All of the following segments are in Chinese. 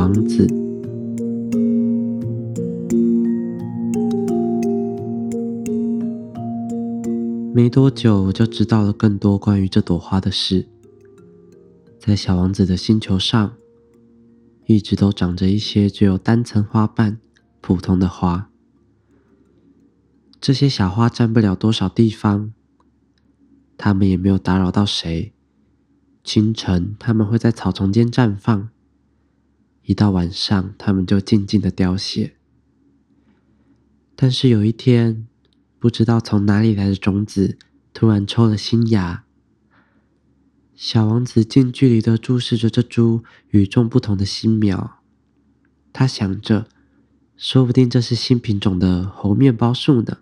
王子。没多久，我就知道了更多关于这朵花的事。在小王子的星球上，一直都长着一些只有单层花瓣、普通的花。这些小花占不了多少地方，它们也没有打扰到谁。清晨，它们会在草丛间绽放；一到晚上，它们就静静的凋谢。但是有一天，不知道从哪里来的种子突然抽了新芽。小王子近距离的注视着这株与众不同的新苗，他想着，说不定这是新品种的猴面包树呢。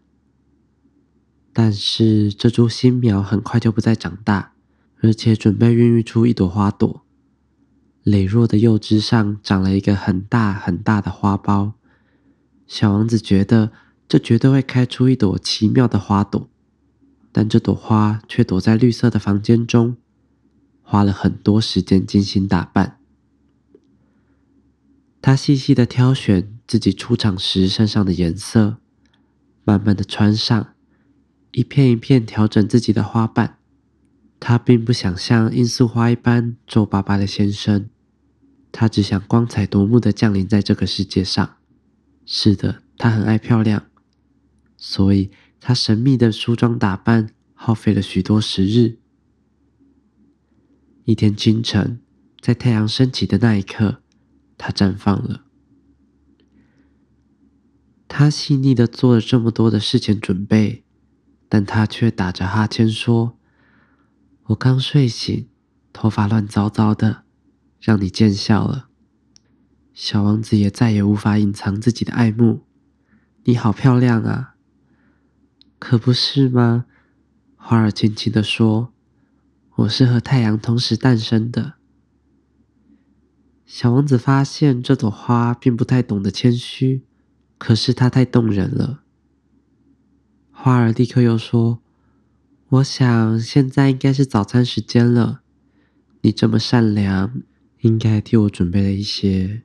但是这株新苗很快就不再长大，而且准备孕育出一朵花朵。羸弱的幼枝上长了一个很大很大的花苞，小王子觉得。这绝对会开出一朵奇妙的花朵，但这朵花却躲在绿色的房间中，花了很多时间精心打扮。他细细的挑选自己出场时身上的颜色，慢慢的穿上，一片一片调整自己的花瓣。他并不想像罂粟花一般皱巴巴的先生，他只想光彩夺目的降临在这个世界上。是的，他很爱漂亮。所以，他神秘的梳妆打扮耗费了许多时日。一天清晨，在太阳升起的那一刻，他绽放了。他细腻的做了这么多的事前准备，但他却打着哈欠说：“我刚睡醒，头发乱糟糟的，让你见笑了。”小王子也再也无法隐藏自己的爱慕。你好漂亮啊！可不是吗？花儿轻轻的说：“我是和太阳同时诞生的。”小王子发现这朵花并不太懂得谦虚，可是它太动人了。花儿立刻又说：“我想现在应该是早餐时间了。你这么善良，应该替我准备了一些。”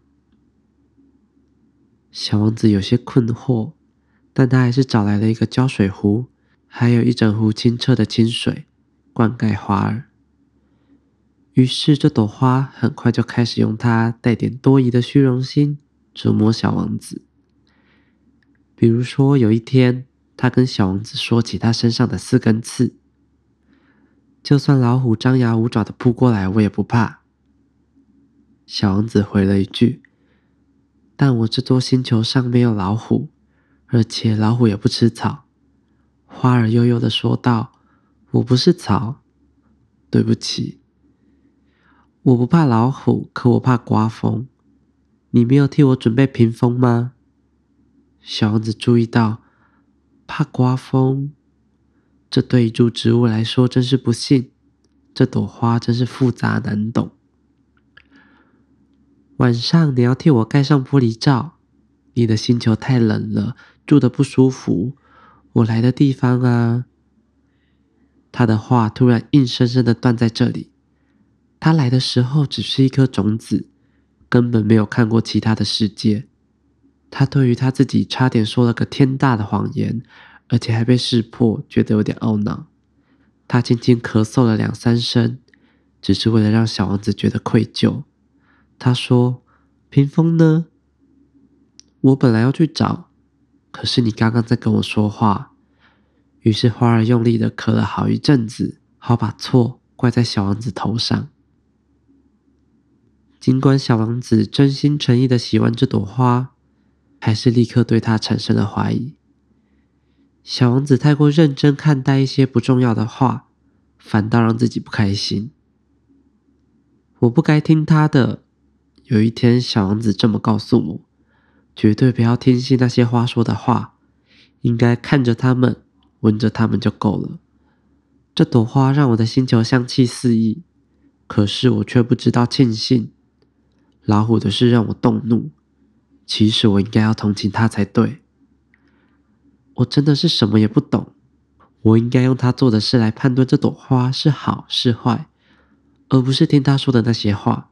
小王子有些困惑。但他还是找来了一个浇水壶，还有一整壶清澈的清水，灌溉花儿。于是，这朵花很快就开始用它带点多疑的虚荣心折磨小王子。比如说，有一天，他跟小王子说起他身上的四根刺，就算老虎张牙舞爪的扑过来，我也不怕。小王子回了一句：“但我这座星球上没有老虎。”而且老虎也不吃草，花儿悠悠的说道：“我不是草，对不起，我不怕老虎，可我怕刮风。你没有替我准备屏风吗？”小王子注意到，怕刮风，这对一株植物来说真是不幸。这朵花真是复杂难懂。晚上你要替我盖上玻璃罩，你的星球太冷了。住的不舒服，我来的地方啊。他的话突然硬生生的断在这里。他来的时候只是一颗种子，根本没有看过其他的世界。他对于他自己差点说了个天大的谎言，而且还被识破，觉得有点懊恼。他轻轻咳嗽了两三声，只是为了让小王子觉得愧疚。他说：“屏风呢？我本来要去找。”可是你刚刚在跟我说话，于是花儿用力的咳了好一阵子，好把错怪在小王子头上。尽管小王子真心诚意的喜欢这朵花，还是立刻对他产生了怀疑。小王子太过认真看待一些不重要的话，反倒让自己不开心。我不该听他的。有一天，小王子这么告诉我。绝对不要听信那些花说的话，应该看着它们，闻着它们就够了。这朵花让我的星球香气四溢，可是我却不知道庆幸。老虎的事让我动怒，其实我应该要同情他才对。我真的是什么也不懂，我应该用他做的事来判断这朵花是好是坏，而不是听他说的那些话。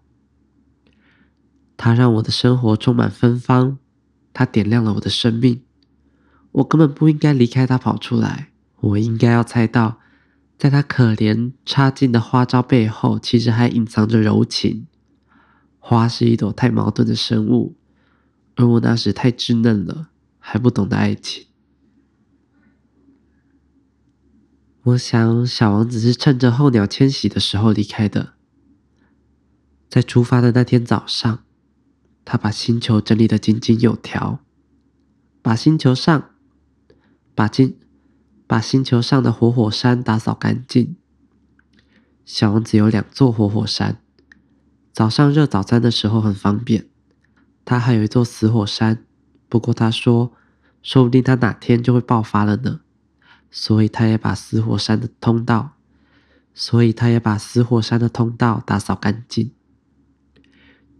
它让我的生活充满芬芳，它点亮了我的生命。我根本不应该离开它跑出来，我应该要猜到，在它可怜差劲的花招背后，其实还隐藏着柔情。花是一朵太矛盾的生物，而我那时太稚嫩了，还不懂得爱情。我想，小王子是趁着候鸟迁徙的时候离开的。在出发的那天早上，他把星球整理得井井有条，把星球上把金把星球上的活火山打扫干净。小王子有两座活火山，早上热早餐的时候很方便。他还有一座死火山，不过他说，说不定他哪天就会爆发了呢。所以他也把死火山的通道，所以他也把死火山的通道打扫干净。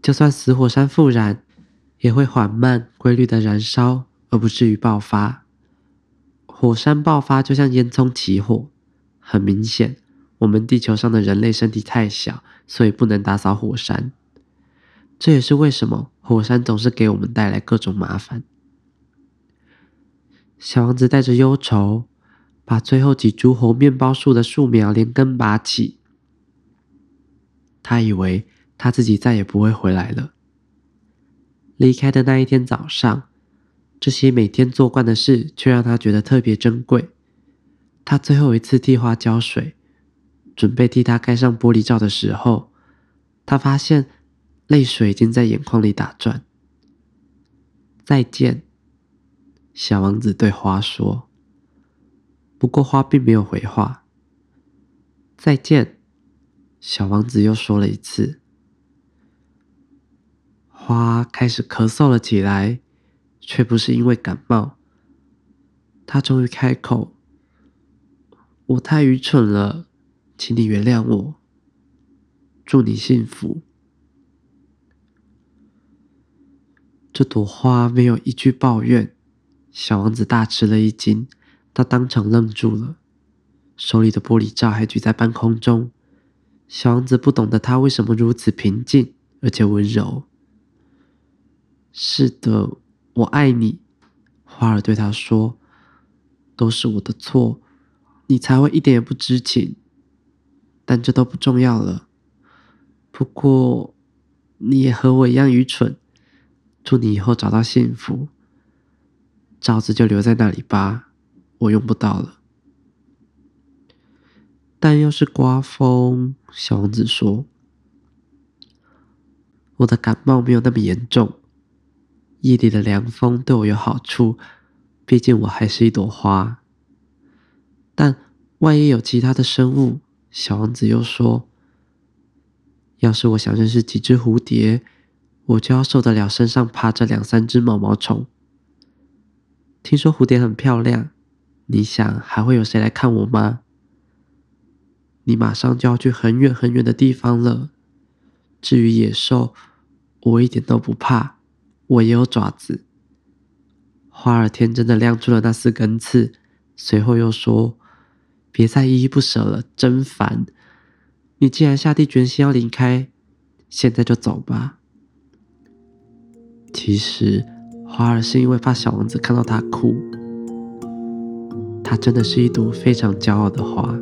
就算死火山复燃，也会缓慢、规律的燃烧，而不至于爆发。火山爆发就像烟囱起火，很明显，我们地球上的人类身体太小，所以不能打扫火山。这也是为什么火山总是给我们带来各种麻烦。小王子带着忧愁。把最后几株猴面包树的树苗连根拔起。他以为他自己再也不会回来了。离开的那一天早上，这些每天做惯的事却让他觉得特别珍贵。他最后一次替花浇水，准备替他盖上玻璃罩的时候，他发现泪水已经在眼眶里打转。再见，小王子对花说。不过花并没有回话。再见，小王子又说了一次。花开始咳嗽了起来，却不是因为感冒。他终于开口：“我太愚蠢了，请你原谅我。祝你幸福。”这朵花没有一句抱怨，小王子大吃了一惊。他当场愣住了，手里的玻璃罩还举在半空中。小王子不懂得他为什么如此平静而且温柔。是的，我爱你，花儿对他说：“都是我的错，你才会一点也不知情。但这都不重要了。不过，你也和我一样愚蠢。祝你以后找到幸福。罩子就留在那里吧。”我用不到了，但又是刮风。小王子说：“我的感冒没有那么严重，夜里的凉风对我有好处，毕竟我还是一朵花。但万一有其他的生物，小王子又说：要是我想认识几只蝴蝶，我就要受得了身上爬着两三只毛毛虫。听说蝴蝶很漂亮。”你想还会有谁来看我吗？你马上就要去很远很远的地方了。至于野兽，我一点都不怕，我也有爪子。花儿天真的亮出了那四根刺，随后又说：“别再依依不舍了，真烦！你既然下定决心要离开，现在就走吧。”其实，花儿是因为怕小王子看到他哭。它真的是一朵非常骄傲的花。